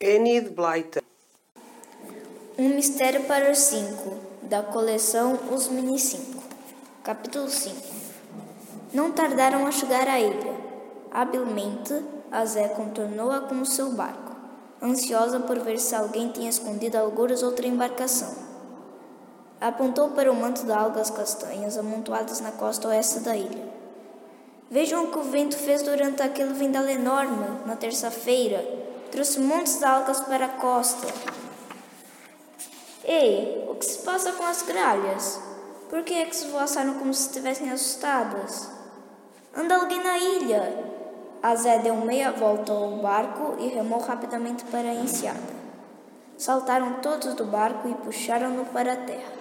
Enid Blyton. Um mistério para os cinco, da coleção Os Mini Cinco. Capítulo 5 Não tardaram a chegar à ilha. Habilmente, a Zé contornou-a com o seu barco, ansiosa por ver se alguém tinha escondido algures outra embarcação. Apontou para o manto de algas castanhas amontoadas na costa oeste da ilha. Vejam o que o vento fez durante aquele vendal enorme, na terça-feira. Trouxe montes de algas para a costa. Ei, o que se passa com as gralhas? Por que é que se voaçaram como se estivessem assustadas? Anda alguém na ilha! A Zé deu meia volta ao barco e remou rapidamente para a enseada. Saltaram todos do barco e puxaram-no para a terra.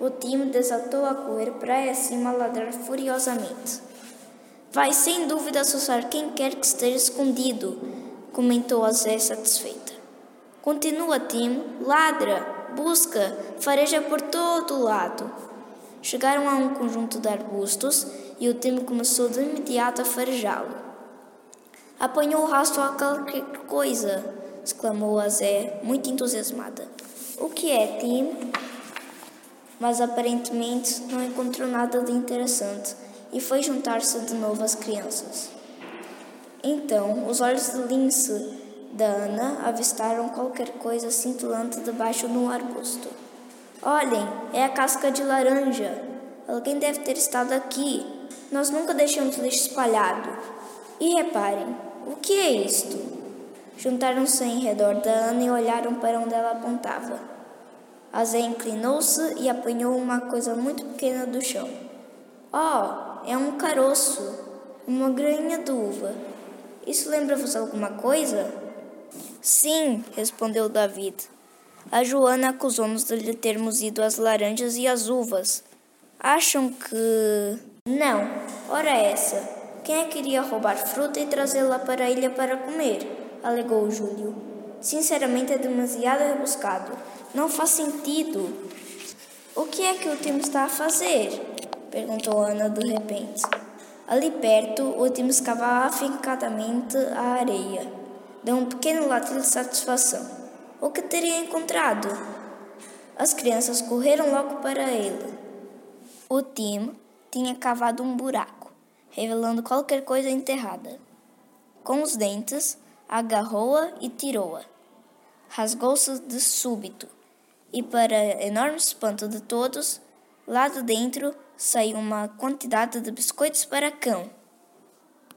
O time desatou a correr praia acima a ladrar furiosamente. Vai sem dúvida assustar quem quer que esteja escondido, comentou a Zé satisfeita. Continua, Tim, ladra, busca, fareja por todo o lado. Chegaram a um conjunto de arbustos e o Tim começou de imediato a farejá-lo. Apanhou o rastro a qualquer coisa, exclamou a Zé, muito entusiasmada. O que é, Tim? Mas aparentemente não encontrou nada de interessante e foi juntar-se de novo às crianças. Então, os olhos de lince da Ana avistaram qualquer coisa cintilante debaixo de um arbusto. Olhem, é a casca de laranja. Alguém deve ter estado aqui. Nós nunca deixamos lixo espalhado. E reparem, o que é isto? Juntaram-se em redor da Ana e olharam para onde ela apontava. A Zé inclinou-se e apanhou uma coisa muito pequena do chão. Oh, é um caroço, uma grainha de uva. Isso lembra-vos alguma coisa? Sim, respondeu David. A Joana acusou-nos de lhe termos ido às laranjas e às uvas. Acham que. Não, ora essa. Quem é que iria roubar fruta e trazê-la para a ilha para comer? alegou Júlio. Sinceramente é demasiado rebuscado. Não faz sentido. O que é que o time está a fazer? perguntou Ana de repente. Ali perto, o time escavava afincadamente a areia. Deu um pequeno latido de satisfação. O que teria encontrado? As crianças correram logo para ele. O Tim tinha cavado um buraco, revelando qualquer coisa enterrada. Com os dentes, agarrou-a e tirou-a. Rasgou-se de súbito, e, para enorme espanto de todos, lá de dentro saiu uma quantidade de biscoitos para cão.